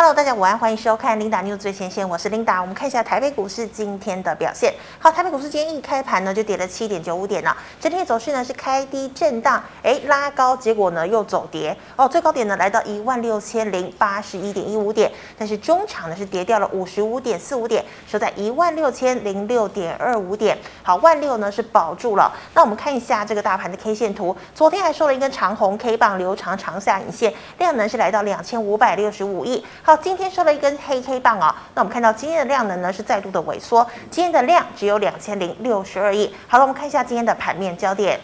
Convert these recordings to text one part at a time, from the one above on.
Hello，大家午安，欢迎收看 Linda News 最前线，我是 Linda。我们看一下台北股市今天的表现。好，台北股市今天一开盘呢就跌了七点九五点了，整体走势呢是开低震荡，哎拉高，结果呢又走跌哦，最高点呢来到一万六千零八十一点一五点，但是中场呢是跌掉了五十五点四五点，收在一万六千零六点二五点。好，万六呢是保住了。那我们看一下这个大盘的 K 线图，昨天还收了一根长红 K 棒，留长长下影线，量能是来到两千五百六十五亿。今天收了一根黑黑棒啊、那我们看到今天的量能呢是再度的萎缩，今天的量只有两千零六十二亿。好了，我们看一下今天的盘面焦点。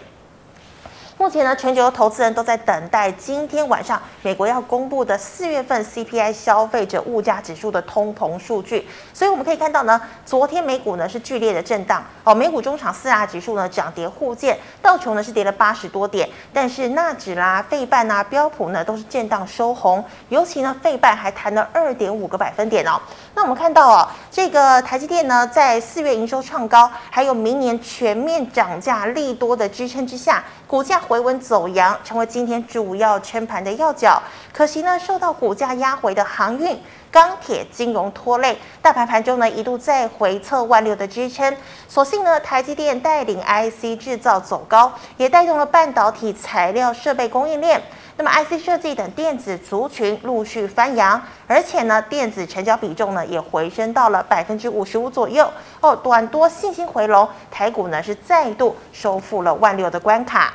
目前呢，全球投资人都在等待今天晚上美国要公布的四月份 CPI 消费者物价指数的通膨数据。所以我们可以看到呢，昨天美股呢是剧烈的震荡哦，美股中场四大指数呢涨跌互见，道琼呢是跌了八十多点，但是纳指啦、费半啦、标普呢都是震荡收红，尤其呢费半还弹了二点五个百分点哦。那我们看到哦，这个台积电呢在四月营收创高，还有明年全面涨价利多的支撑之下，股价回稳走阳，成为今天主要撑盘的要角。可惜呢，受到股价压回的航运、钢铁、金融拖累，大盘盘中呢一度再回测万六的支撑。所幸呢，台积电带领 IC 制造走高，也带动了半导体材料设备供应链。那么 IC 设计等电子族群陆续翻扬，而且呢，电子成交比重呢也回升到了百分之五十五左右。哦，短多信心回笼，台股呢是再度收复了万六的关卡。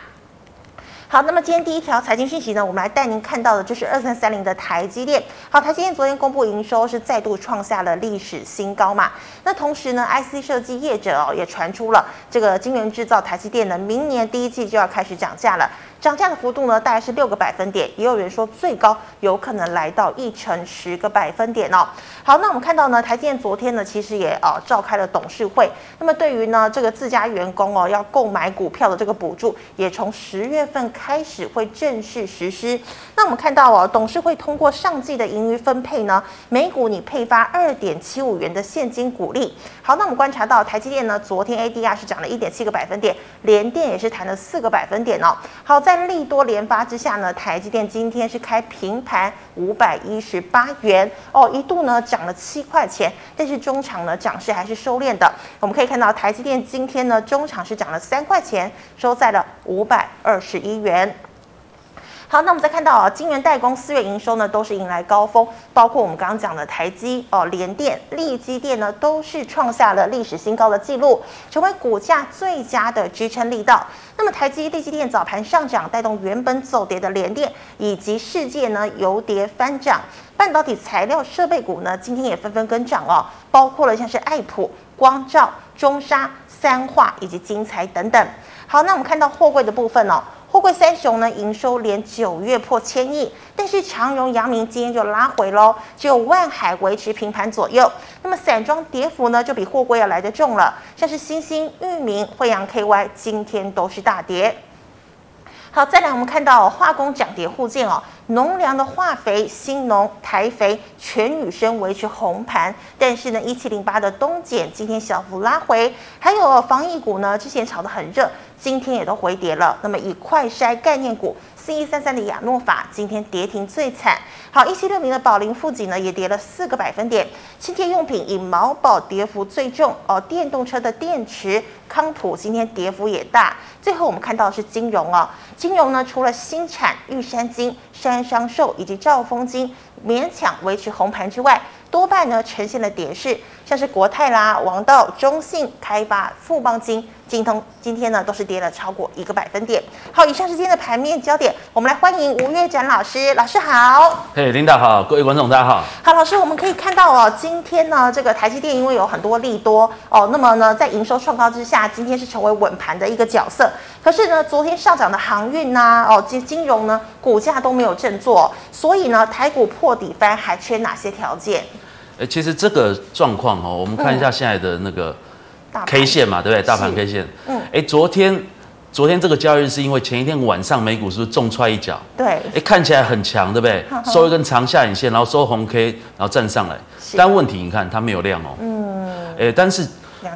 好，那么今天第一条财经讯息呢，我们来带您看到的就是二三三零的台积电。好，台积电昨天公布营收是再度创下了历史新高嘛。那同时呢，IC 设计业者哦也传出了这个晶圆制造台积电呢，明年第一季就要开始涨价了。涨价的幅度呢，大概是六个百分点，也有人说最高有可能来到一成十个百分点哦。好，那我们看到呢，台积电昨天呢，其实也呃召开了董事会。那么对于呢这个自家员工哦要购买股票的这个补助，也从十月份开始会正式实施。那我们看到哦，董事会通过上季的盈余分配呢，每股你配发二点七五元的现金股利。好，那我们观察到台积电呢，昨天 ADR 是涨了一点七个百分点，联电也是弹了四个百分点哦。好在在利多连发之下呢，台积电今天是开平盘五百一十八元哦，一度呢涨了七块钱，但是中场呢涨势还是收敛的。我们可以看到台积电今天呢中场是涨了三块钱，收在了五百二十一元。好，那我们再看到啊，晶圆代工四月营收呢都是迎来高峰，包括我们刚刚讲的台积哦、联电、力积电呢都是创下了历史新高的记录，成为股价最佳的支撑力道。那么台积、力积电早盘上涨，带动原本走跌的联电以及世界呢由跌翻涨，半导体材料设备股呢今天也纷纷跟涨哦，包括了像是爱普、光照、中砂、三化以及金材等等。好，那我们看到货柜的部分哦。货柜三雄呢，营收连九月破千亿，但是长荣、阳明今天就拉回喽，只有万海维持平盘左右。那么散装跌幅呢，就比货柜要来得重了，像是新兴、裕民、慧洋 KY 今天都是大跌。好，再来我们看到化工涨跌互见哦，农粮的化肥、新农、台肥、全宇生维持红盘，但是呢，一七零八的东碱今天小幅拉回，还有防疫股呢，之前炒得很热，今天也都回跌了。那么以快筛概念股四一三三的亚诺法今天跌停最惨。好，一七六零的宝林富锦呢也跌了四个百分点。清洁用品以毛宝跌幅最重哦，电动车的电池康普今天跌幅也大。最后我们看到的是金融哦，金融呢除了新产玉山金、山商寿以及兆丰金勉强维持红盘之外，多半呢呈现了跌势，像是国泰啦、王道、中信、开发、富邦金。今通今天呢都是跌了超过一个百分点。好，以上是今天的盘面焦点，我们来欢迎吴月展老师。老师好，嘿，领导好，各位观众大家好。好，老师，我们可以看到哦，今天呢这个台积电因为有很多利多哦，那么呢在营收创高之下，今天是成为稳盘的一个角色。可是呢，昨天上涨的航运呐、啊，哦金金融呢股价都没有振作，所以呢台股破底翻还缺哪些条件？哎，其实这个状况哦，我们看一下现在的那个。K 线嘛，对不对？大盘 K 线。嗯。哎，昨天，昨天这个交易日是因为前一天晚上美股是不是重踹一脚？对。哎，看起来很强，对不对？呵呵收一根长下影线，然后收红 K，然后站上来。是。但问题你看它没有量哦。嗯。哎，但是，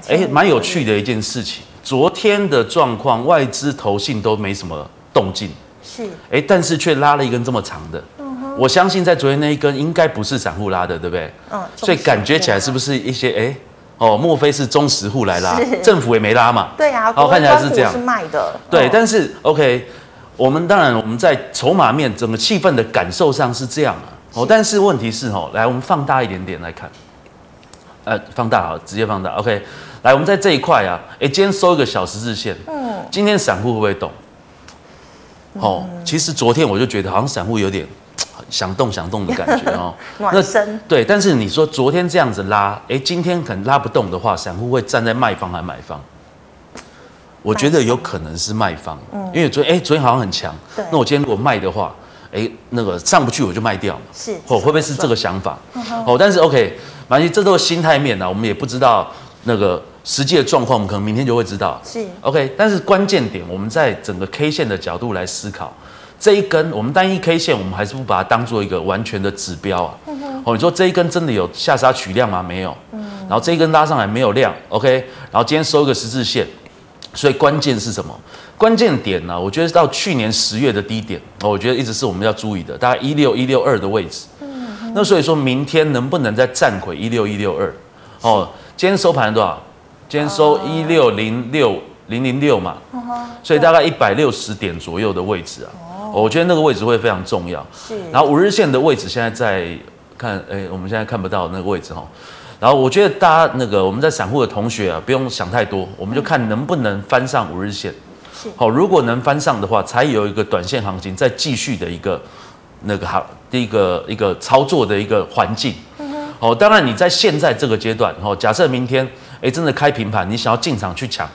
哎，蛮有趣的一件事情。昨天的状况，外资投信都没什么动静。是。哎，但是却拉了一根这么长的。嗯哼。我相信在昨天那一根应该不是散户拉的，对不对？嗯，所以感觉起来是不是一些哎？哦，莫非是中实户来拉？政府也没拉嘛？对啊，哦，看起来是这样。是卖的。对，但是 OK，我们当然我们在筹码面整个气氛的感受上是这样啊。哦，但是问题是哦，来我们放大一点点来看，呃，放大啊，直接放大。OK，来我们在这一块啊，哎，今天收一个小十字线。嗯。今天散户会不会动？哦，其实昨天我就觉得好像散户有点。想动想动的感觉 哦，暖身。对，但是你说昨天这样子拉，哎，今天可能拉不动的话，散户会站在卖方还是买方？我觉得有可能是卖方，嗯，因为昨哎昨天好像很强，对，那我今天如果卖的话，哎，那个上不去我就卖掉嘛，是，哦，会不会是这个想法？哦，但是 OK，反正这都是心态面啊，我们也不知道那个实际的状况，我们可能明天就会知道，是。OK，但是关键点我们在整个 K 线的角度来思考。这一根，我们单一 K 线，我们还是不把它当做一个完全的指标啊。哦，你说这一根真的有下杀取量吗？没有。然后这一根拉上来没有量，OK。然后今天收一个十字线，所以关键是什么？关键点呢？我觉得到去年十月的低点，我觉得一直是我们要注意的，大概一六一六二的位置。那所以说明天能不能再站回一六一六二？哦，今天收盘多少？今天收一六零六零零六嘛。所以大概一百六十点左右的位置啊。我觉得那个位置会非常重要。是。然后五日线的位置现在在看，哎，我们现在看不到那个位置哈。然后我觉得大家那个我们在散户的同学啊，不用想太多，我们就看能不能翻上五日线。是。好，如果能翻上的话，才有一个短线行情再继续的一个那个好第一个一个操作的一个环境。好，当然你在现在这个阶段，哦，假设明天哎真的开平盘，你想要进场去抢，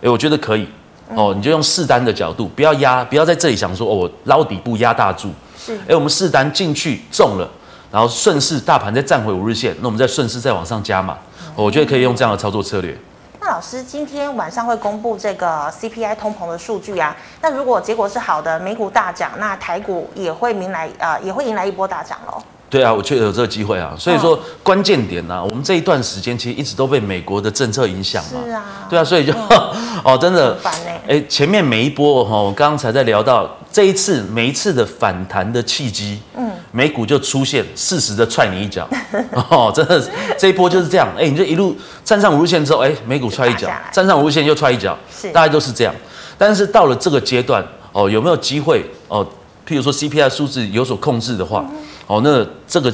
哎，我觉得可以。哦，你就用试单的角度，不要压，不要在这里想说哦，我捞底部压大注。是，哎，我们试单进去中了，然后顺势大盘再站回五日线，那我们再顺势再往上加码。我觉得可以用这样的操作策略。那老师今天晚上会公布这个 CPI 通膨的数据啊，那如果结果是好的，美股大涨，那台股也会迎来啊、呃，也会迎来一波大涨喽。对啊，我确实有这个机会啊，所以说关键点呢、啊，我们这一段时间其实一直都被美国的政策影响嘛。是啊。对啊，所以就、嗯、哦，真的。烦哎，前面每一波哈，我刚刚才在聊到这一次每一次的反弹的契机，嗯，美股就出现适时的踹你一脚。哦，真的这一波就是这样，哎，你就一路站上五日线之后，哎，美股踹一脚，站上五日线又踹一脚，是，大概都是这样。但是到了这个阶段，哦，有没有机会哦？譬如说 CPI 数字有所控制的话。嗯哦，那这个，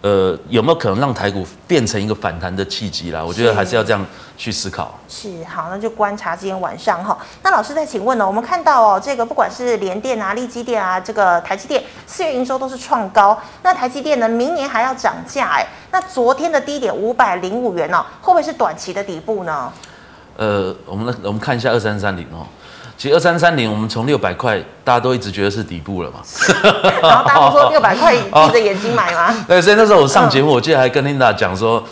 呃，有没有可能让台股变成一个反弹的契机啦？我觉得还是要这样去思考。是，好，那就观察今天晚上哈。那老师再请问呢？我们看到哦，这个不管是联电啊、力基电啊，这个台积电四月营收都是创高。那台积电呢，明年还要涨价哎。那昨天的低点五百零五元哦，会不会是短期的底部呢？呃，我们来我们看一下二三三零哦。其实二三三零，我们从六百块，大家都一直觉得是底部了嘛。然后大家都说六百块闭着眼睛买吗？对，所以那时候我上节目，我记得还跟 Linda 讲说，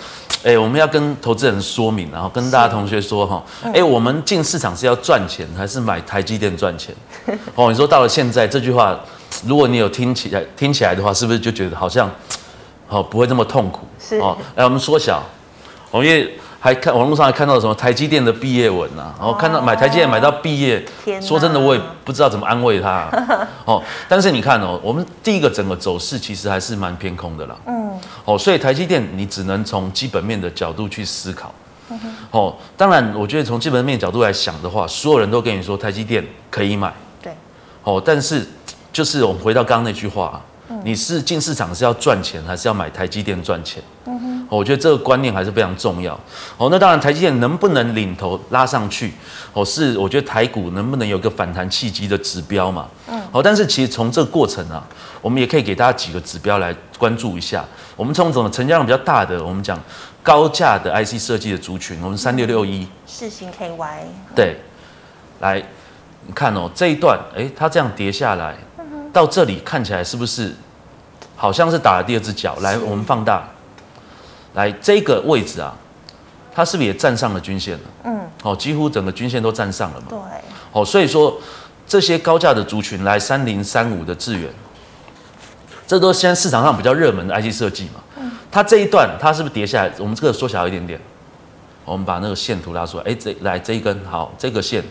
哎，我们要跟投资人说明，然后跟大家同学说哈，哎，我们进市场是要赚钱，还是买台积电赚钱？哦，你说到了现在这句话，如果你有听起来听起来的话，是不是就觉得好像，哦，不会那么痛苦？是哦，哎，我们缩小，我们因为。还看网络上还看到什么台积电的毕业文呐、啊？然后看到买台积电买到毕业，哪说真的我也不知道怎么安慰他、啊。哦，但是你看哦，我们第一个整个走势其实还是蛮偏空的啦。嗯。哦，所以台积电你只能从基本面的角度去思考。嗯、哦，当然我觉得从基本面角度来想的话，所有人都跟你说台积电可以买。对。哦，但是就是我们回到刚刚那句话、啊，嗯、你是进市场是要赚钱，还是要买台积电赚钱？嗯我觉得这个观念还是非常重要。哦，那当然，台积电能不能领头拉上去，哦，是我觉得台股能不能有个反弹契机的指标嘛。嗯。好，但是其实从这个过程啊，我们也可以给大家几个指标来关注一下。我们从这种成交量比较大的，我们讲高价的 IC 设计的族群，我们三六六一。世星 KY。对。来，你看哦，这一段，哎，它这样跌下来，到这里看起来是不是好像是打了第二只脚？来，我们放大。来这个位置啊，它是不是也站上了均线了？嗯，哦，几乎整个均线都站上了嘛。对。哦，所以说这些高价的族群，来三零三五的智远，这都是现在市场上比较热门的 IC 设计嘛。嗯。它这一段它是不是跌下来？我们这个缩小一点点，我们把那个线图拉出来。哎，这来这一根好，这个线，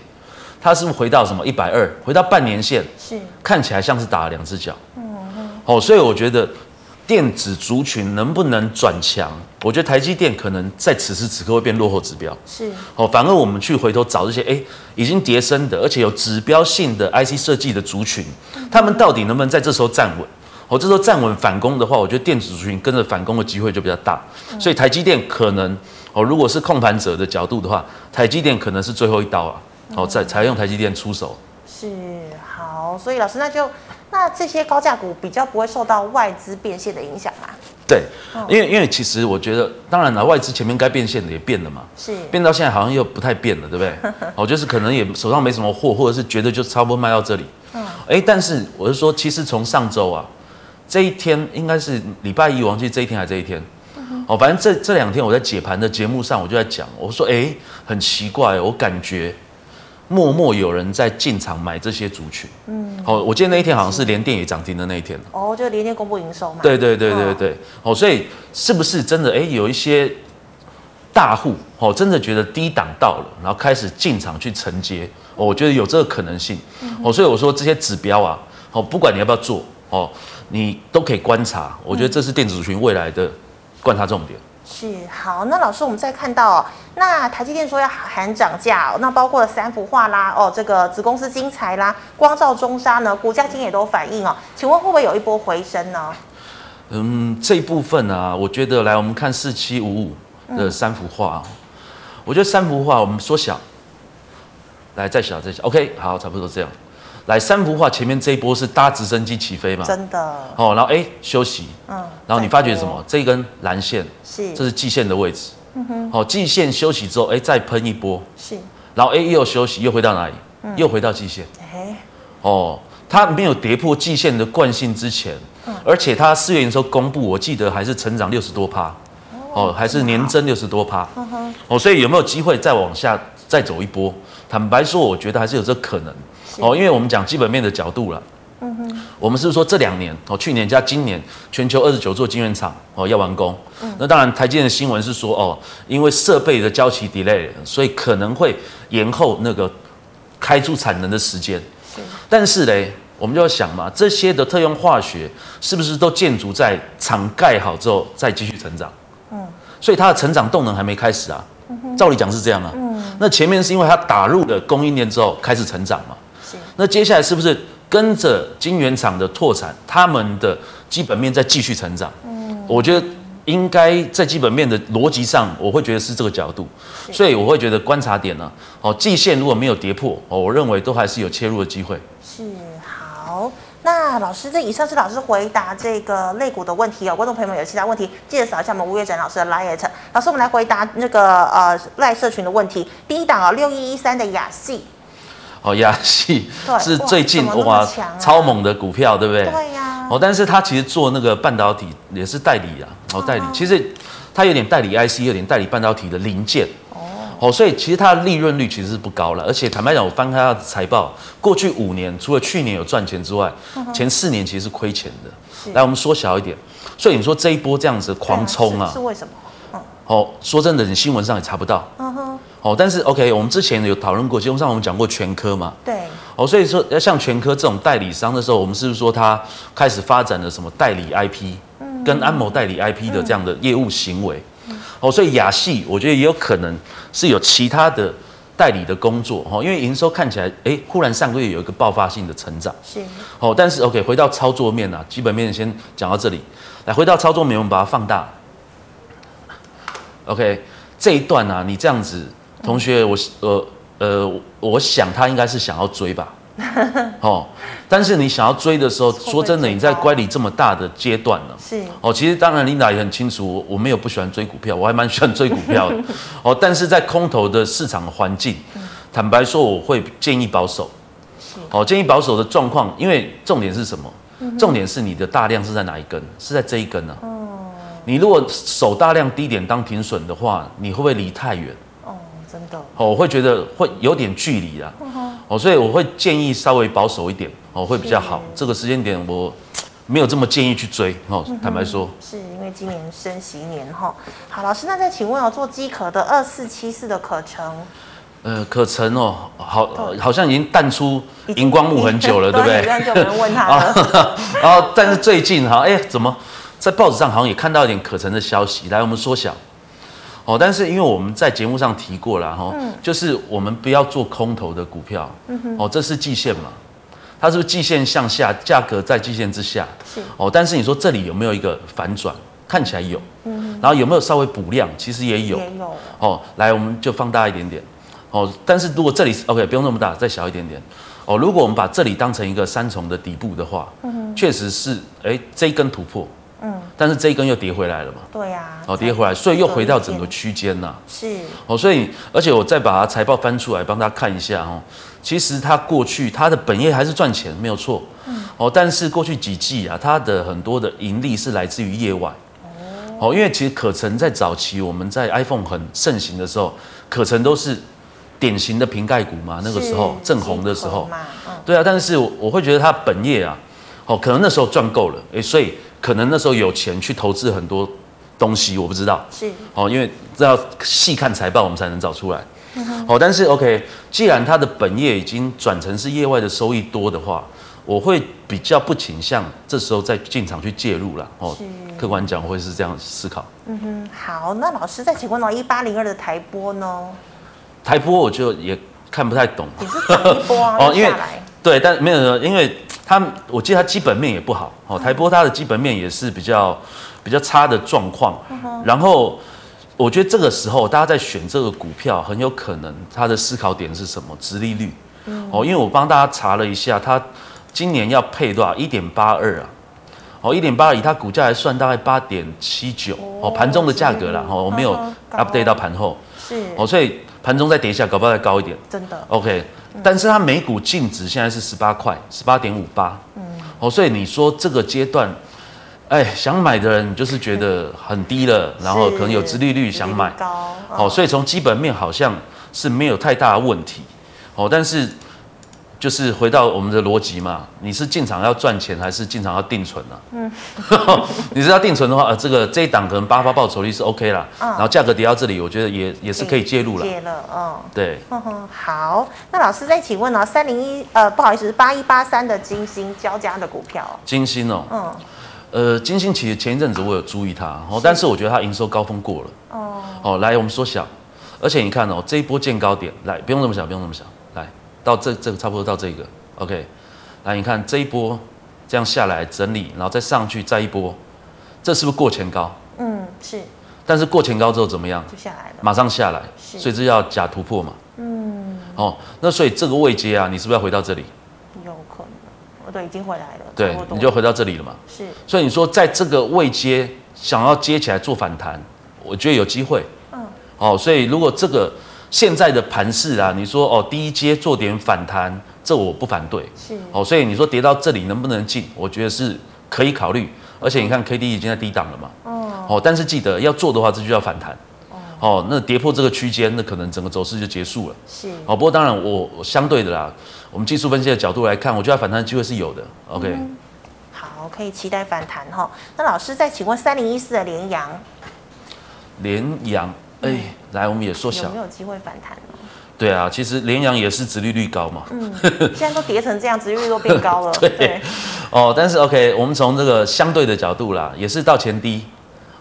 它是不是回到什么一百二？回到半年线。是。看起来像是打了两只脚。嗯。哦，所以我觉得电子族群能不能转强，我觉得台积电可能在此时此刻会变落后指标。是哦，反而我们去回头找这些哎已经跌升的，而且有指标性的 IC 设计的族群，他们到底能不能在这时候站稳？哦，这时候站稳反攻的话，我觉得电子族群跟着反攻的机会就比较大。所以台积电可能哦，如果是控盘者的角度的话，台积电可能是最后一刀啊。哦，在才用台积电出手。是好，所以老师那就那这些高价股比较不会受到外资变现的影响啊。对，因为因为其实我觉得，当然了，外资前面该变现的也变了嘛，是变到现在好像又不太变了，对不对？哦，就是可能也手上没什么货，或者是觉得就差不多卖到这里。嗯，哎，但是我是说，其实从上周啊。这一天应该是礼拜一，我忘记这一天还是这一天。哦，反正这这两天我在解盘的节目上，我就在讲，我说，哎，很奇怪，我感觉默默有人在进场买这些族群。嗯，哦，我记得那一天好像是联电也涨停的那一天。哦，就联电公布营收嘛。对对对对对。哦，所以是不是真的？哎，有一些大户哦，真的觉得低档到了，然后开始进场去承接。哦，我觉得有这个可能性。哦，所以我说这些指标啊，哦，不管你要不要做，哦。你都可以观察，我觉得这是电子族群未来的观察重点。是好，那老师，我们再看到、哦，那台积电说要喊涨价，那包括了三幅画啦，哦，这个子公司精材啦，光罩中砂呢，股价今天也都反映哦，请问会不会有一波回升呢？嗯，这一部分啊，我觉得来我们看四七五五的三福化，嗯、我觉得三幅画我们缩小，来再小再小，OK，好，差不多这样。来三幅画，前面这一波是搭直升机起飞嘛？真的。哦，然后哎休息，嗯，然后你发觉什么？这一根蓝线是，这是季线的位置。嗯哼。好，季线休息之后，哎再喷一波。是。然后哎又休息，又回到哪里？嗯、又回到季线。哎。哦，它没有跌破季线的惯性之前，嗯、而且它四月营收公布，我记得还是成长六十多趴。哦。哦，还是年增六十多趴。哦，所以有没有机会再往下再走一波？坦白说，我觉得还是有这可能。哦，因为我们讲基本面的角度了，嗯哼，我们是不是说这两年哦，去年加今年，全球二十九座晶圆厂哦要完工，嗯，那当然台积电的新闻是说哦，因为设备的交期 delay，所以可能会延后那个开出产能的时间，是，但是嘞，我们就要想嘛，这些的特用化学是不是都建筑在厂盖好之后再继续成长？嗯，所以它的成长动能还没开始啊，照理讲是这样啊，嗯，那前面是因为它打入了供应链之后开始成长嘛。那接下来是不是跟着晶圆厂的拓产，他们的基本面在继续成长？嗯，我觉得应该在基本面的逻辑上，我会觉得是这个角度，所以我会觉得观察点呢，哦，季线如果没有跌破，哦，我认为都还是有切入的机会。是好，那老师，这以上是老师回答这个肋骨的问题哦。观众朋友们有其他问题，记得扫一下我们吴月展老师的 LINE。老师，我们来回答那个呃赖社群的问题。第一档啊，六一一三的亚细。哦，亚细是最近哇，哇超猛的股票，对不对？对呀、啊。哦，但是他其实做那个半导体也是代理啊，哦，代理，其实他有点代理 IC，有点代理半导体的零件。哦。哦，所以其实它的利润率其实是不高了，而且坦白讲，我翻开它的财报，过去五年除了去年有赚钱之外，前四年其实是亏钱的。是。来，我们缩小一点，所以你说这一波这样子狂冲啊，是为什么？哦，说真的，你新闻上也查不到。嗯哼。哦，但是 OK，我们之前有讨论过，节目上我们讲过全科嘛。对。哦，所以说要像全科这种代理商的时候，我们是不是说他开始发展了什么代理 IP，嗯，跟安某代理 IP 的这样的业务行为？嗯。哦，所以雅戏我觉得也有可能是有其他的代理的工作。哦，因为营收看起来，哎，忽然上个月有一个爆发性的成长。是。哦，但是 OK，回到操作面啊，基本面先讲到这里。来，回到操作面，我们把它放大。OK，这一段啊，你这样子，同学，我呃呃，我想他应该是想要追吧，哦，但是你想要追的时候，说真的，你在乖离这么大的阶段呢，是。哦，其实当然，Linda 也很清楚，我我没有不喜欢追股票，我还蛮喜欢追股票的，哦，但是在空头的市场环境，坦白说，我会建议保守，哦，建议保守的状况，因为重点是什么？重点是你的大量是在哪一根？是在这一根呢？你如果守大量低点当停损的话，你会不会离太远？哦，真的。哦，我会觉得会有点距离啊。哦，所以我会建议稍微保守一点，哦，会比较好。这个时间点我没有这么建议去追。哦，坦白说。是因为今年升息年哈。好，老师，那再请问哦，做机壳的二四七四的可成。呃，可成哦，好，好像已经淡出荧光幕很久了，对不对？很久没人问他了。然后，但是最近哈，哎，怎么在报纸上好像也看到一点可成的消息？来，我们缩小。哦，但是因为我们在节目上提过了哈，嗯、就是我们不要做空头的股票。哦，这是季线嘛？它是不是季线向下，价格在季线之下？是。哦，但是你说这里有没有一个反转？看起来有。然后有没有稍微补量？其实也有。也有。哦，来，我们就放大一点点。哦，但是如果这里是 OK，不用那么大，再小一点点。哦，如果我们把这里当成一个三重的底部的话，确实是，哎，这一根突破。嗯，但是这一根又跌回来了嘛？对呀。哦，跌回来，所以又回到整个区间呐。是。哦，所以而且我再把它财报翻出来帮大家看一下哦。其实它过去它的本业还是赚钱，没有错。嗯。哦，但是过去几季啊，它的很多的盈利是来自于业外。哦。哦，因为其实可成在早期我们在 iPhone 很盛行的时候，可成都是典型的瓶盖股嘛，那个时候正红的时候。嗯。对啊，但是我我会觉得它本业啊，哦，可能那时候赚够了，哎，所以。可能那时候有钱去投资很多东西，我不知道。是哦，因为这要细看财报，我们才能找出来。嗯、哦，但是 OK，既然它的本业已经转成是业外的收益多的话，我会比较不倾向这时候再进场去介入了。哦，是客观讲，我会是这样思考。嗯哼，好，那老师再请问到一八零二的台波呢？台波我就也看不太懂。也是涨一波啊？哦，因为对，但没有，因为。它，我记得它基本面也不好，哦，台玻它的基本面也是比较比较差的状况。然后，我觉得这个时候大家在选这个股票，很有可能它的思考点是什么？殖利率。哦，因为我帮大家查了一下，它今年要配多少？一点八二啊。哦，一点八二以它股价来算，大概八点七九。哦，盘中的价格啦，哦，我没有 update 到盘后。是。哦，所以盘中再跌一下，搞不好再高一点。真的。OK。但是它每股净值现在是十八块，十八点五八。嗯，哦，所以你说这个阶段，哎，想买的人就是觉得很低了，然后可能有殖利率想买，高，哦，所以从基本面好像是没有太大的问题，哦，但是。就是回到我们的逻辑嘛，你是进场要赚钱还是进场要定存呢、啊？嗯，你是要定存的话，呃，这个这一档可能八八报酬率是 OK 啦，嗯、然后价格跌到这里，我觉得也也是可以介入了。介了，嗯，对。好，那老师再请问哦，三零一呃，不好意思，八一八三的金星交加的股票。金星哦，嗯，呃，金星其实前一阵子我有注意它，哦，但是我觉得它营收高峰过了。哦，哦，来，我们缩小，而且你看哦，这一波见高点，来，不用那么小，不用那么小。到这这个差不多到这个，OK，来你看这一波这样下来整理，然后再上去再一波，这是不是过前高？嗯，是。但是过前高之后怎么样？就下来了。马上下来，是。所以这叫假突破嘛。嗯。哦，那所以这个位阶啊，你是不是要回到这里？有可能，我都已经回来了。对，你就回到这里了嘛。是。所以你说在这个位阶想要接起来做反弹，我觉得有机会。嗯。哦，所以如果这个。现在的盘势啊，你说哦，第一阶做点反弹，这我不反对。是哦，所以你说跌到这里能不能进？我觉得是可以考虑。而且你看 K D 已经在低档了嘛。哦。哦，但是记得要做的话，这就要反弹。哦。哦，那跌破这个区间，那可能整个走势就结束了。是。哦，不过当然我，我相对的啦，我们技术分析的角度来看，我觉得反弹的机会是有的。OK。嗯、好，可以期待反弹哈。那老师再请问三零一四的联阳。联阳。哎、欸，来，我们也缩小，有没有机会反弹呢？对啊，其实联阳也是殖利率高嘛。嗯，现在都跌成这样，殖利率都变高了。对，对哦，但是 OK，我们从这个相对的角度啦，也是到前低，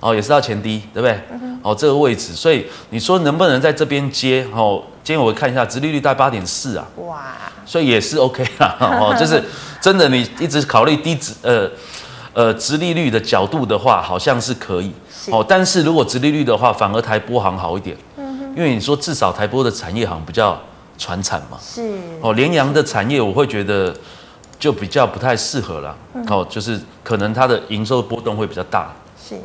哦，也是到前低，对不对？嗯、哦，这个位置，所以你说能不能在这边接？哦，今天我看一下，殖利率在八点四啊。哇，所以也是 OK 啦。哦，就是真的，你一直考虑低殖呃呃殖利率的角度的话，好像是可以。哦，但是如果直利率的话，反而台波行好一点，嗯哼，因为你说至少台波的产业行比较传产嘛，是。哦，联阳的产业我会觉得就比较不太适合了，嗯、哦，就是可能它的营收波动会比较大。是，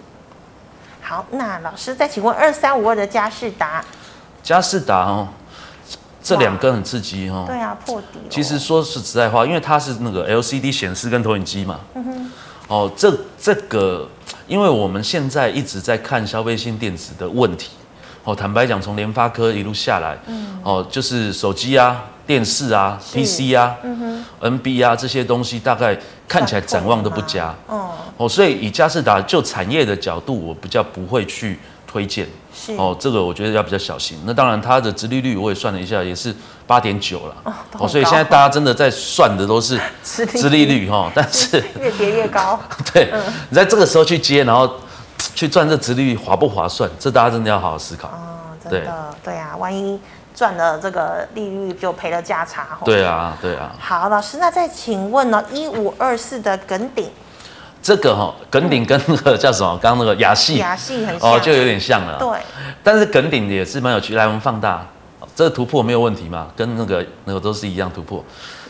好，那老师再请问二三五二的嘉士达，佳士达哦，这两根很刺激哦，对啊，破底。其实说是实在话，因为它是那个 LCD 显示跟投影机嘛，嗯哼，哦，这这个。因为我们现在一直在看消费性电子的问题，哦，坦白讲，从联发科一路下来，嗯，哦，就是手机啊、电视啊、PC 啊、嗯哼、NB 啊这些东西，大概看起来展望都不佳，哦，哦，所以以嘉士达就产业的角度，我比较不会去推。推荐。是哦，这个我觉得要比较小心。那当然，它的殖利率我也算了一下，也是八点九了。哦，哦，所以现在大家真的在算的都是 殖利率哈，但是越跌越高。对，嗯、你在这个时候去接，然后去赚这殖利率划不划算？这大家真的要好好思考。哦，真的，对，对啊，万一赚了这个利率就赔了价差。对啊，对啊。好，老师，那再请问呢？一五二四的耿鼎。这个哈耿鼎跟那个叫什么？刚刚那个亚系，亚系很像哦，就有点像了。对，但是耿鼎也是蛮有趣。来，我们放大这个突破没有问题嘛？跟那个那个都是一样突破。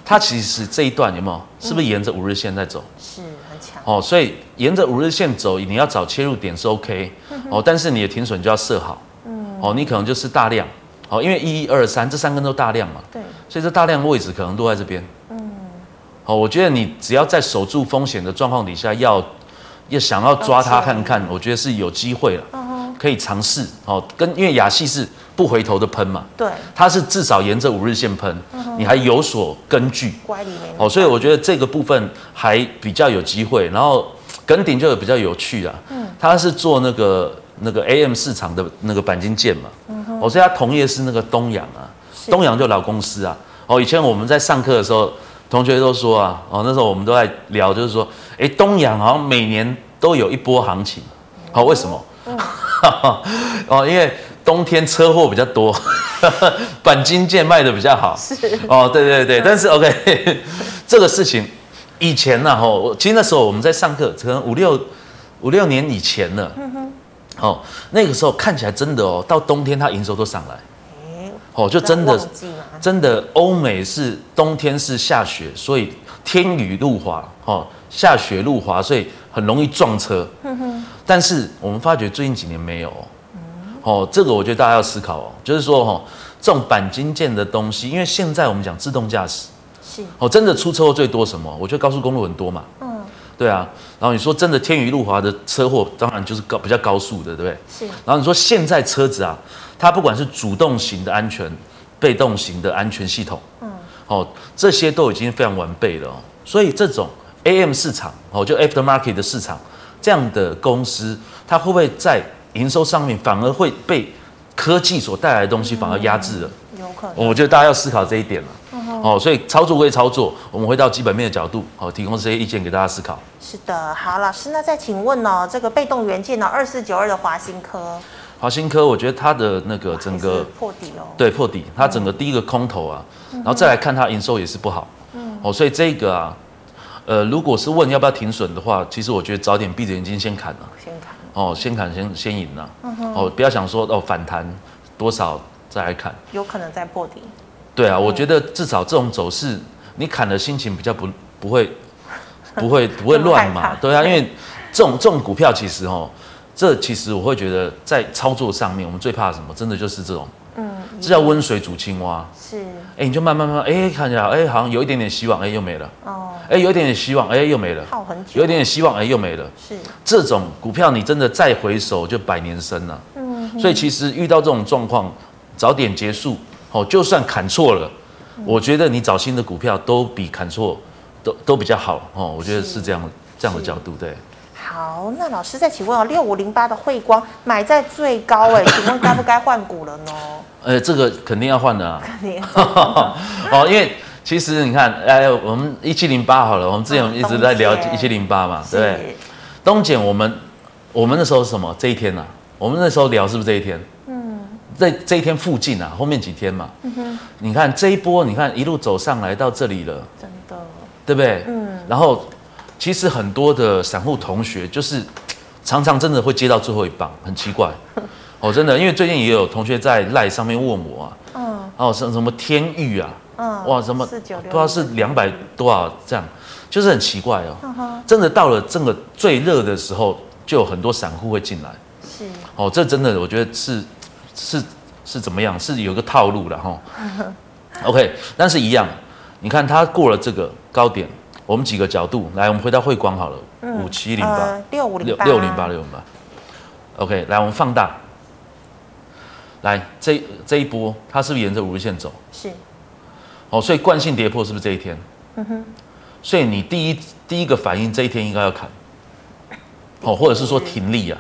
它其实这一段有没有？是不是沿着五日线在走？是很强哦。所以沿着五日线走，你要找切入点是 OK 哦，但是你的停损就要设好。嗯。哦，你可能就是大量哦，因为一一二三这三根都大量嘛。对。所以这大量的位置可能都在这边。哦，我觉得你只要在守住风险的状况底下，要要想要抓它看看，我觉得是有机会了，可以尝试。哦，跟因为亚细是不回头的喷嘛，对，它是至少沿着五日线喷，你还有所根据。乖里面。哦，所以我觉得这个部分还比较有机会。然后耿鼎就比较有趣啊，嗯，它是做那个那个 AM 市场的那个钣金件嘛，嗯哼，哦，所以它同业是那个东阳啊，东阳就老公司啊。哦，以前我们在上课的时候。同学都说啊，哦，那时候我们都在聊，就是说，哎，东阳好像每年都有一波行情，好，为什么？哦，因为冬天车祸比较多，钣金件卖的比较好。是。哦，对对对，但是 OK，这个事情以前呢，哦，其实那时候我们在上课，可能五六五六年以前了。嗯哼。哦，那个时候看起来真的哦，到冬天它营收都上来。哦，就真的，真的，欧美是冬天是下雪，所以天雨路滑，哦，下雪路滑，所以很容易撞车。但是我们发觉最近几年没有，哦，这个我觉得大家要思考哦，就是说哈，这种钣金件的东西，因为现在我们讲自动驾驶，是。哦，真的出车祸最多什么？我觉得高速公路很多嘛，嗯，对啊，然后你说真的天雨路滑的车祸，当然就是高比较高速的，对不对？是，然后你说现在车子啊。它不管是主动型的安全，被动型的安全系统，嗯，哦，这些都已经非常完备了哦。所以这种 AM 市场，哦，就 Aftermarket 的市场，这样的公司，它会不会在营收上面反而会被科技所带来的东西反而压制了？有可能。我觉得大家要思考这一点了。哦，所以操作归操作，我们回到基本面的角度，好，提供这些意见给大家思考。是的，好，老师，那再请问哦，这个被动元件呢，二四九二的华新科。华新科，我觉得它的那个整个破底哦，对，破底，它整个第一个空头啊，然后再来看它营收也是不好，嗯，哦，所以这个啊，呃，如果是问要不要停损的话，其实我觉得早点闭着眼睛先砍了，先砍，哦，先砍先先赢了，哦，不要想说哦反弹多少再来砍，有可能再破底，对啊，我觉得至少这种走势，你砍的心情比较不不会 不会不会乱嘛，对啊，因为这种这种股票其实哦。这其实我会觉得，在操作上面，我们最怕什么？真的就是这种，嗯，这叫温水煮青蛙。是，哎，你就慢慢慢慢，哎，看起来，哎，好像有一点点希望，哎，又没了。哦，哎，有一点点希望，哎，又没了。耗很久。有一点点希望，哎，又没了。是，这种股票你真的再回首就百年身了。嗯，所以其实遇到这种状况，早点结束，哦，就算砍错了，我觉得你找新的股票都比砍错都都比较好。哦，我觉得是这样这样的角度，对。好，那老师再请问哦，六五零八的汇光买在最高哎，请问该不该换股了呢？呃，这个肯定要换的啊。肯定。哦，因为其实你看，哎，我们一七零八好了，我们之前一直在聊一七零八嘛，对不对？东减我们我们那时候是什么？这一天呐、啊，我们那时候聊是不是这一天？嗯。在这一天附近啊，后面几天嘛。你看这一波，你看一路走上来到这里了，真的，对不对？嗯。然后。其实很多的散户同学就是常常真的会接到最后一棒，很奇怪 哦，真的，因为最近也有同学在赖上面问我啊，嗯，哦，什什么天域啊，嗯，哇，什么不知道是两百多少这样，就是很奇怪哦，真的到了这个最热的时候，就有很多散户会进来，是，哦，这真的我觉得是是是怎么样，是有个套路了哈，OK，但是一样，你看他过了这个高点。我们几个角度来，我们回到汇光好了，五七零八六五零八六零八六零八，OK，来我们放大，来这这一波它是不是沿着五日线走？是，哦，所以惯性跌破是不是这一天？嗯哼，所以你第一第一个反应这一天应该要砍，哦，或者是说停利啊，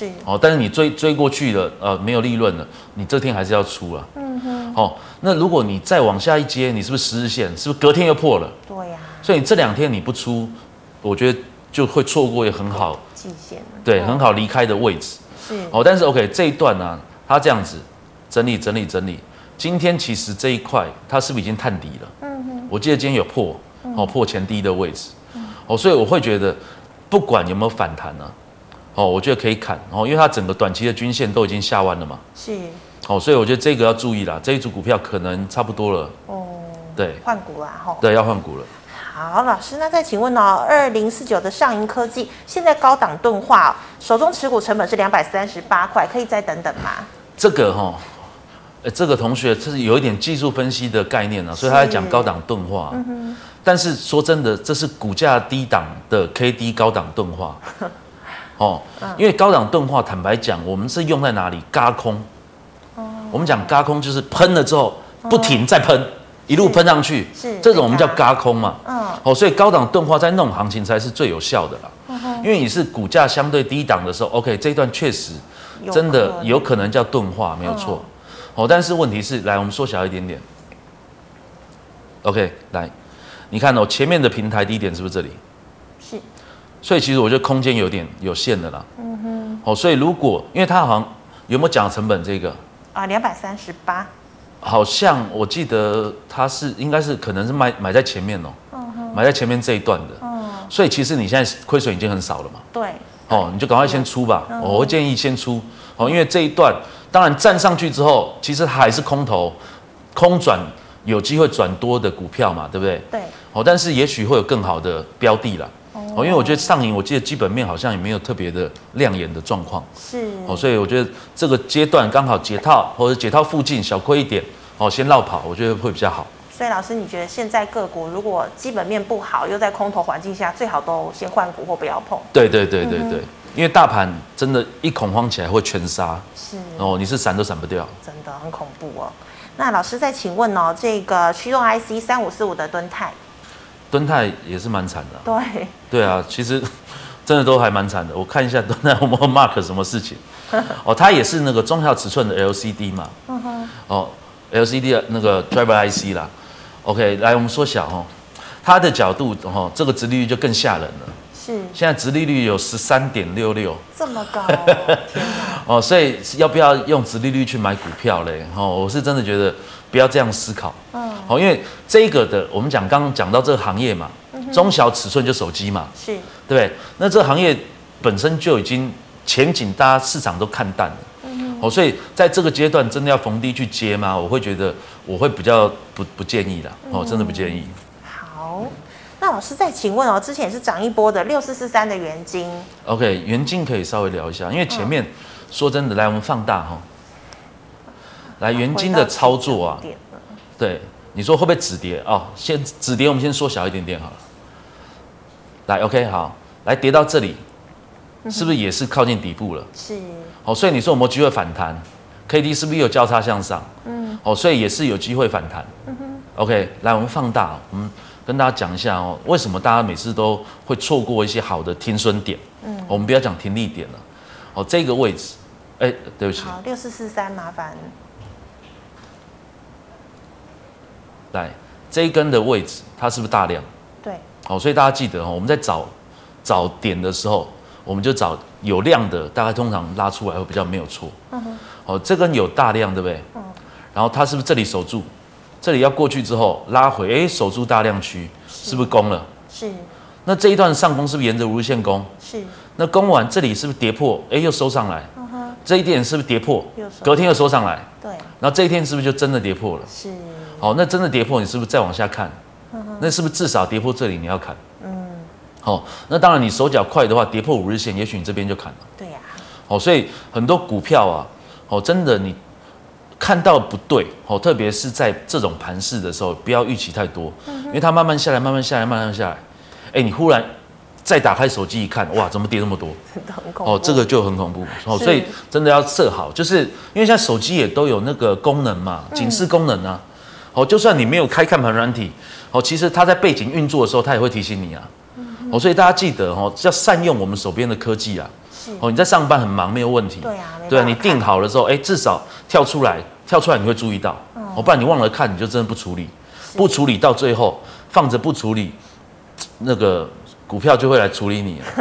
是哦，但是你追追过去了，呃，没有利润了，你这天还是要出了。嗯哼。哦，那如果你再往下一接，你是不是十日线？是不是隔天又破了？对呀、啊。所以你这两天你不出，我觉得就会错过一个很好季线，对，很好离开的位置。是。哦，但是 OK 这一段呢、啊，它这样子整理整理整理，今天其实这一块它是不是已经探底了？嗯哼。我记得今天有破，哦，破前低的位置。嗯。哦，所以我会觉得。不管有没有反弹呢、啊，哦，我觉得可以砍哦，因为它整个短期的均线都已经下弯了嘛。是。哦，所以我觉得这个要注意啦，这一组股票可能差不多了。哦。对。换股啦，吼。对，要换股了。好，老师，那再请问哦，二零四九的上银科技现在高档钝化，手中持股成本是两百三十八块，可以再等等吗？这个哈、哦，这个同学这是有一点技术分析的概念啊，所以他在讲高档钝化。嗯哼。但是说真的，这是股价低档的 K D 高档钝化，哦，因为高档钝化，坦白讲，我们是用在哪里？嘎空，我们讲嘎空就是喷了之后不停再喷，一路喷上去，是这种我们叫嘎空嘛，嗯，哦，所以高档钝化在那种行情才是最有效的啦，因为你是股价相对低档的时候，OK，这一段确实真的有可能。叫钝化，没有错，哦，但是问题是，来我们缩小一点点，OK，来。你看哦，前面的平台低点是不是这里？是。所以其实我觉得空间有点有限的啦。嗯哼。哦，所以如果因为它好像有没有讲成本这个？啊，两百三十八。好像我记得它是应该是可能是买买在前面哦。买在前面这一段的。嗯。所以其实你现在亏损已经很少了嘛。对。哦，你就赶快先出吧。我会建议先出。哦，因为这一段当然站上去之后，其实还是空头，空转。有机会转多的股票嘛，对不对？对。哦，但是也许会有更好的标的啦。哦。因为我觉得上影，我记得基本面好像也没有特别的亮眼的状况。是。哦，所以我觉得这个阶段刚好解套或者解套附近小亏一点，哦，先绕跑，我觉得会比较好。所以老师，你觉得现在个股如果基本面不好，又在空头环境下，最好都先换股或不要碰。对对对对对，嗯、因为大盘真的，一恐慌起来会全杀。是。哦，你是闪都闪不掉。真的很恐怖哦。那老师再请问哦，这个驱动 IC 三五四五的敦泰，敦泰也是蛮惨的。对，对啊，其实 真的都还蛮惨的。我看一下 敦泰我们 mark 什么事情。哦，它也是那个中小尺寸的 LCD 嘛。嗯哼。哦，LCD 的那个 driver IC 啦。OK，来我们缩小哦，它的角度哦，这个殖利率就更吓人了。是。现在殖利率有十三点六六。这么高哦。哦，所以要不要用殖利率去买股票嘞？哦，我是真的觉得不要这样思考。嗯，好，因为这个的，我们讲刚刚讲到这个行业嘛，中小尺寸就手机嘛，是，对不对？那这个行业本身就已经前景，大家市场都看淡了。嗯，哦，所以在这个阶段真的要逢低去接吗？我会觉得我会比较不不建议的。哦，真的不建议。好，那老师再请问哦，之前也是涨一波的六四四三的元晶。OK，元晶可以稍微聊一下，因为前面。说真的，来我们放大哈，来元金的操作啊，对，你说会不会止跌哦？先止跌，我们先缩小一点点好了。来，OK，好，来跌到这里，是不是也是靠近底部了？是。好，所以你说有没有机会反弹？K D 是不是有交叉向上？嗯。哦，所以也是有机会反弹。嗯哼。OK，来我们放大，我们跟大家讲一下哦，为什么大家每次都会错过一些好的停损点？嗯。我们不要讲停利点了，哦，这个位置。哎、欸，对不起。好，六四四三，麻烦。来，这一根的位置，它是不是大量？对。好，所以大家记得哦，我们在找找点的时候，我们就找有量的，大概通常拉出来会比较没有错。嗯哼。好，这根有大量，对不对？嗯。然后它是不是这里守住？这里要过去之后拉回，哎、欸，守住大量区，是不是攻了？是。那这一段上攻是不是沿着五日线攻？是。那攻完这里是不是跌破？哎、欸，又收上来。这一点是不是跌破？隔天又收上来。对。然后这一天是不是就真的跌破了？是。好，那真的跌破，你是不是再往下看？那是不是至少跌破这里你要砍？嗯。好，那当然你手脚快的话，跌破五日线，也许你这边就砍了。对呀。好，所以很多股票啊，哦，真的你看到不对，哦，特别是在这种盘势的时候，不要预期太多，因为它慢慢下来，慢慢下来，慢慢下来，哎，你忽然。再打开手机一看，哇，怎么跌那么多？真的很恐怖哦，这个就很恐怖哦，所以真的要设好，就是因为现在手机也都有那个功能嘛，警示功能啊。哦，就算你没有开看盘软体，哦，其实它在背景运作的时候，它也会提醒你啊。哦，所以大家记得哦，要善用我们手边的科技啊。哦，你在上班很忙没有问题。对啊，对啊，你定好了之后，哎，至少跳出来，跳出来你会注意到。哦，不然你忘了看，你就真的不处理，不处理到最后放着不处理，那个股票就会来处理你，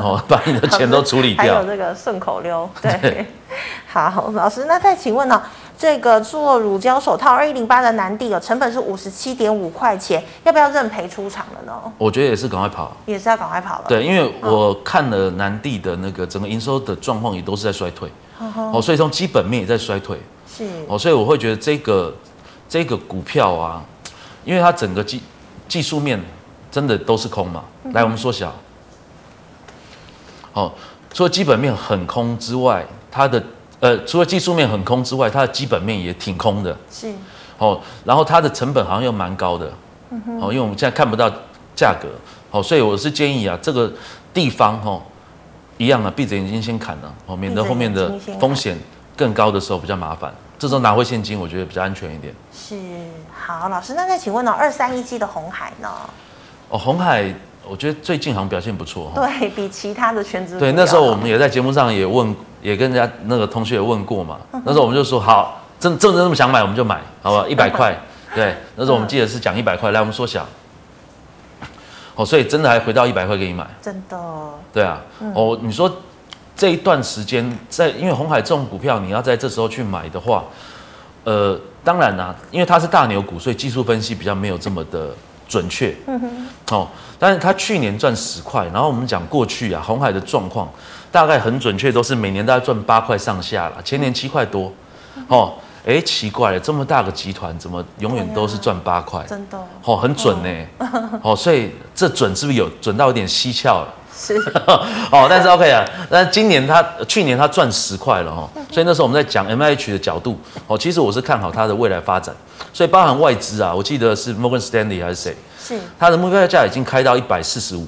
哦，把你的钱都处理掉。还有这个顺口溜，对。对 好，老师，那再请问呢、哦？这个做乳胶手套二一零八的南帝哦成本是五十七点五块钱，要不要认赔出场了呢？我觉得也是赶快跑，也是要赶快跑了。对，因为我看了南帝的那个整个营收的状况也都是在衰退，哦，哦，所以从基本面也在衰退，是哦，所以我会觉得这个这个股票啊，因为它整个技技术面真的都是空嘛。嗯、来，我们缩小，哦，除了基本面很空之外，它的。呃，除了技术面很空之外，它的基本面也挺空的。是，哦，然后它的成本好像又蛮高的。嗯哼。哦，因为我们现在看不到价格，哦，所以我是建议啊，这个地方哦，一样啊，闭着眼睛先砍了，哦，免得后面的风险更高的时候比较麻烦。这时候拿回现金，我觉得比较安全一点。是，好，老师，那再请问呢，二三一七的红海呢？哦，红海。我觉得最近好像表现不错，对比其他的全职。对，那时候我们也在节目上也问，也跟人家那个同学也问过嘛。那时候我们就说好，真真的那么想买，我们就买，好不好？一百块，对。那时候我们记得是讲一百块，来我们缩小。哦，所以真的还回到一百块给你买，真的。对啊，哦，你说这一段时间在，因为红海这种股票，你要在这时候去买的话，呃，当然啦，因为它是大牛股，所以技术分析比较没有这么的。准确，嗯哼，哦，但是他去年赚十块，然后我们讲过去啊，红海的状况大概很准确，都是每年大概赚八块上下了，前年七块多，哦，哎，奇怪了，这么大个集团怎么永远都是赚八块？真的，哦，很准呢，哦，所以这准是不是有准到有点蹊跷了？是，哦，但是 OK 啊，那今年他去年他赚十块了哈，所以那时候我们在讲 MIH 的角度，哦，其实我是看好它的未来发展，所以包含外资啊，我记得是 Morgan Stanley 还是谁，是，它的目标价已经开到一百四十五，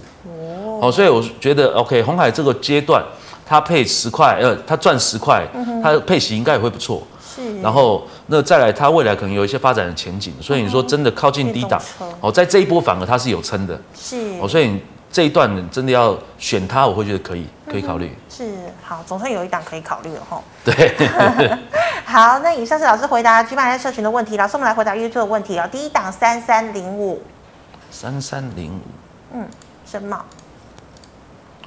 哦，所以我觉得 OK，红海这个阶段它配十块，呃，它赚十块，它配息应该也会不错，是，然后那再来它未来可能有一些发展的前景，所以你说真的靠近低档，哦，在这一波反而它是有撑的，是，哦，所以。这一段真的要选它，我会觉得可以，可以考虑。是，好，总算有一档可以考虑了哈。对。好，那以上是老师回答 G 盘社群的问题，老师我们来回答 YouTube 的问题哦。第一档三三零五。三三零五。嗯，深茂。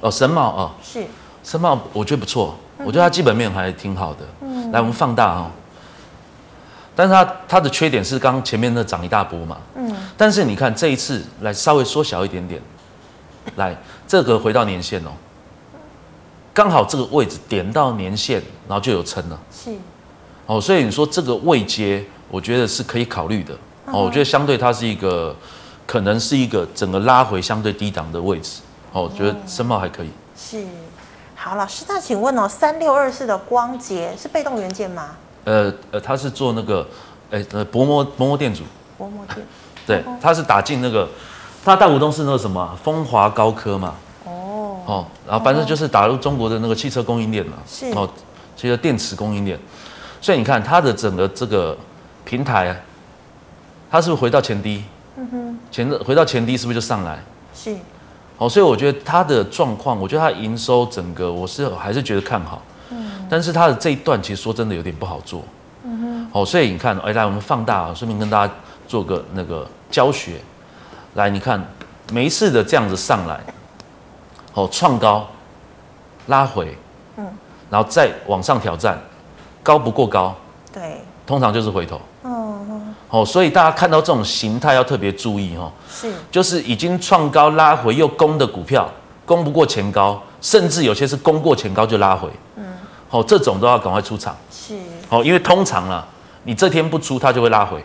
哦，深茂哦。是。深茂，我觉得不错，我觉得它基本面还挺好的。嗯。来，我们放大哦。但是它它的缺点是刚前面那涨一大波嘛。嗯。但是你看这一次来稍微缩小一点点。来，这个回到年线哦，刚好这个位置点到年线，然后就有撑了。是，哦，所以你说这个位阶，我觉得是可以考虑的。哦，我觉得相对它是一个，可能是一个整个拉回相对低档的位置。哦，我觉得申茂还可以。是，好，老师，那请问哦，三六二四的光洁是被动元件吗？呃呃，它是做那个，哎呃，薄膜薄膜电阻。薄膜电。对，它是打进那个。他大股东是那个什么风华高科嘛？哦哦，然后反正就是打入中国的那个汽车供应链嘛。是哦，其实电池供应链，所以你看它的整个这个平台，它是不是回到前低？嗯哼，前回到前低是不是就上来？是。哦，所以我觉得它的状况，我觉得它营收整个我是还是觉得看好。嗯。但是它的这一段其实说真的有点不好做。嗯哼。哦，所以你看，哎，来我们放大，顺便跟大家做个那个教学。来，你看没事的这样子上来，哦，创高，拉回，嗯，然后再往上挑战，高不过高，对，通常就是回头，嗯，哦，所以大家看到这种形态要特别注意哦，是，就是已经创高拉回又攻的股票，攻不过前高，甚至有些是攻过前高就拉回，嗯，哦，这种都要赶快出场，是，哦，因为通常啊，你这天不出，它就会拉回。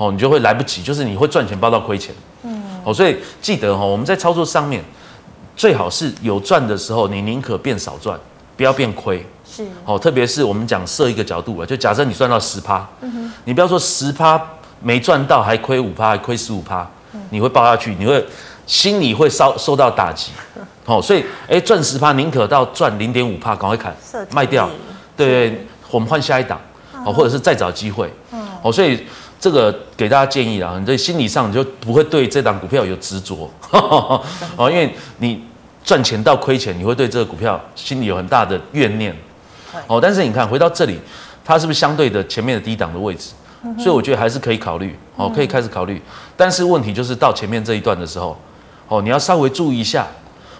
哦，你就会来不及，就是你会赚钱包到亏钱。嗯，哦，所以记得哈，我们在操作上面，最好是有赚的时候，你宁可变少赚，不要变亏。是，哦，特别是我们讲设一个角度啊，就假设你赚到十趴，嗯哼，你不要说十趴没赚到，还亏五趴，还亏十五趴，你会抱下去，你会心里会受受到打击。哦，所以哎，赚十趴宁可到赚零点五趴，赶快砍卖掉。对，我们换下一档，哦，或者是再找机会。嗯，哦，所以。这个给大家建议啊，你在心理上你就不会对这档股票有执着，哦，因为你赚钱到亏钱，你会对这个股票心里有很大的怨念。哦，但是你看回到这里，它是不是相对的前面的低档的位置？所以我觉得还是可以考虑，哦，可以开始考虑。但是问题就是到前面这一段的时候，哦，你要稍微注意一下，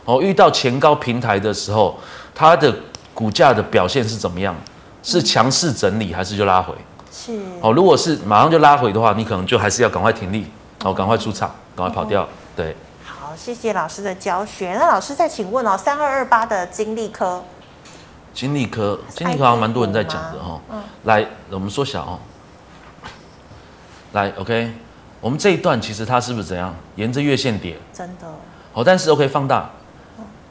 哦，遇到前高平台的时候，它的股价的表现是怎么样？是强势整理还是就拉回？是。哦，如果是马上就拉回的话，你可能就还是要赶快停利，哦，赶快出场，赶快跑掉。对。好，谢谢老师的教学。那老师再请问哦，三二二八的金利科。金利科，金利科好像蛮多人在讲的哦。嗯。来，我们缩小哦。来，OK，我们这一段其实它是不是怎样？沿着月线跌。真的。好，但是 OK 放大。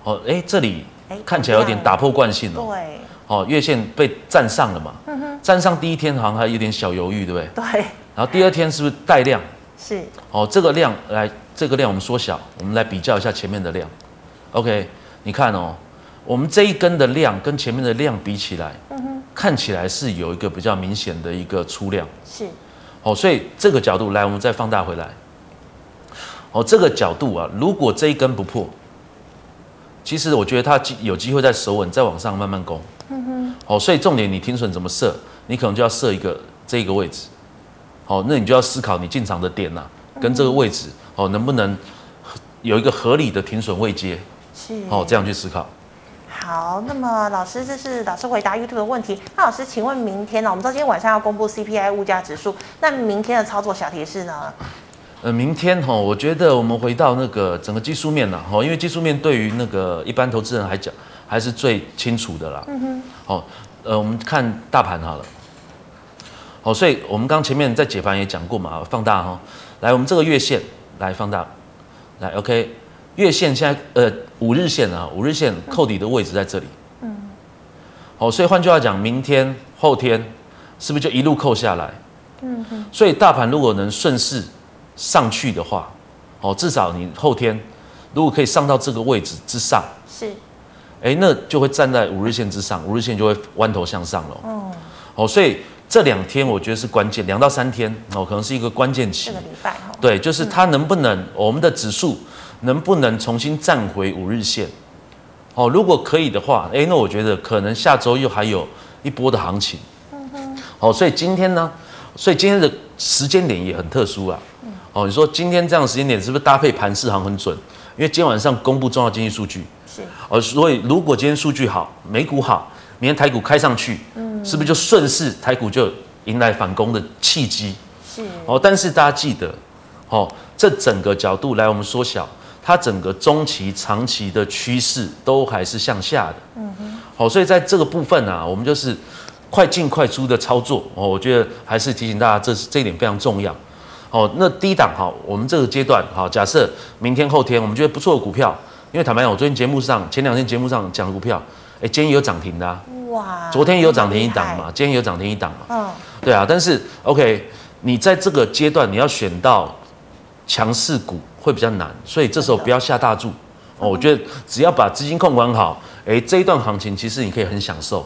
哦，哎，这里看起来有点打破惯性了。对。哦，月线被站上了嘛？嗯哼。站上第一天好像还有点小犹豫，对不对？对。然后第二天是不是带量？是。哦，这个量来，这个量我们缩小，我们来比较一下前面的量。OK，你看哦。我们这一根的量跟前面的量比起来，看起来是有一个比较明显的一个出量，是，哦，所以这个角度来，我们再放大回来，哦，这个角度啊，如果这一根不破，其实我觉得它有机会在守稳，再往上慢慢攻，嗯哼，哦，所以重点你停损怎么设，你可能就要设一个这一个位置，哦，那你就要思考你进场的点呐、啊，跟这个位置哦能不能有一个合理的停损位接，是，哦，这样去思考。好，那么老师，这是老师回答 YouTube 的问题。那老师，请问明天呢？我们知道今天晚上要公布 CPI 物价指数，那明天的操作小提示呢？呃，明天哈，我觉得我们回到那个整个技术面了哈，因为技术面对于那个一般投资人来讲还是最清楚的啦。嗯哼。好，呃，我们看大盘好了。好，所以我们刚前面在解盘也讲过嘛，放大哈，来，我们这个月线来放大，来，OK。月线现在呃五日线啊，五日线扣底的位置在这里。嗯。好，所以换句话讲，明天后天是不是就一路扣下来？嗯哼。所以大盘如果能顺势上去的话，哦，至少你后天如果可以上到这个位置之上，是。哎，那就会站在五日线之上，五日线就会弯头向上了。哦。哦，所以这两天我觉得是关键，两到三天哦，可能是一个关键期。这个礼拜对，就是它能不能我们的指数。能不能重新站回五日线？哦，如果可以的话，哎，那我觉得可能下周又还有一波的行情。嗯哼。哦，所以今天呢，所以今天的时间点也很特殊啊。嗯。哦，你说今天这样的时间点是不是搭配盘市行很准？因为今天晚上公布重要经济数据。是。哦，所以如果今天数据好，美股好，明天台股开上去，嗯，是不是就顺势台股就迎来反攻的契机？是。哦，但是大家记得，哦，这整个角度来我们缩小。它整个中期、长期的趋势都还是向下的，嗯哼，好，所以在这个部分啊，我们就是快进快出的操作哦。我觉得还是提醒大家，这是这一点非常重要。哦，那低档哈，我们这个阶段好，假设明天后天我们觉得不错的股票，因为坦白讲，我昨天节目上前两天节目上讲的股票，哎，今天也有涨停的啊，哇，昨天也有涨停一档嘛，今天也有涨停一档嘛，嗯，对啊，但是 OK，你在这个阶段你要选到强势股。会比较难，所以这时候不要下大注哦。我觉得只要把资金控管好，哎，这一段行情其实你可以很享受。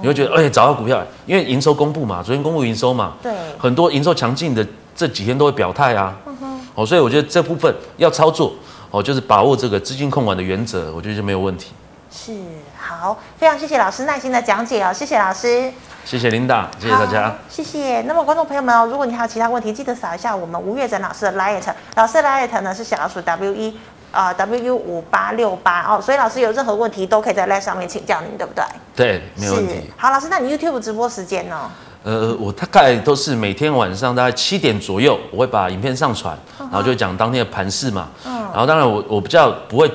你会觉得哎，找到股票，因为营收公布嘛，昨天公布营收嘛，对，很多营收强劲的这几天都会表态啊。哦，所以我觉得这部分要操作哦，就是把握这个资金控管的原则，我觉得就没有问题。是，好，非常谢谢老师耐心的讲解哦，谢谢老师。谢谢琳达，谢谢大家，谢谢。那么观众朋友们哦，如果你还有其他问题，记得扫一下我们吴月展老师的 LINE，老师的 LINE 呢是小老鼠 W 一啊 W 五八六八哦，所以老师有任何问题都可以在 LINE 上面请教您，对不对？对，没有问题。好，老师，那你 YouTube 直播时间呢？呃，我大概都是每天晚上大概七点左右，我会把影片上传，然后就会讲当天的盘势嘛。嗯。然后当然我我比较不会。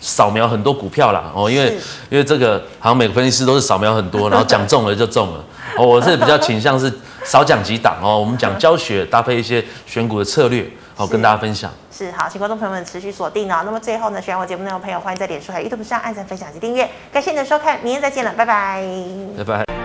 扫描很多股票啦，哦，因为因为这个好像每个分析师都是扫描很多，然后讲中了就中了。哦，我是比较倾向是少讲几档哦，我们讲教学搭配一些选股的策略，好跟大家分享。是好，请观众朋友们持续锁定哦。那么最后呢，喜欢我节目内容的朋友，欢迎在脸书还有 YouTube 上按赞、分享及订阅。感谢你的收看，明天再见了，拜拜。拜拜。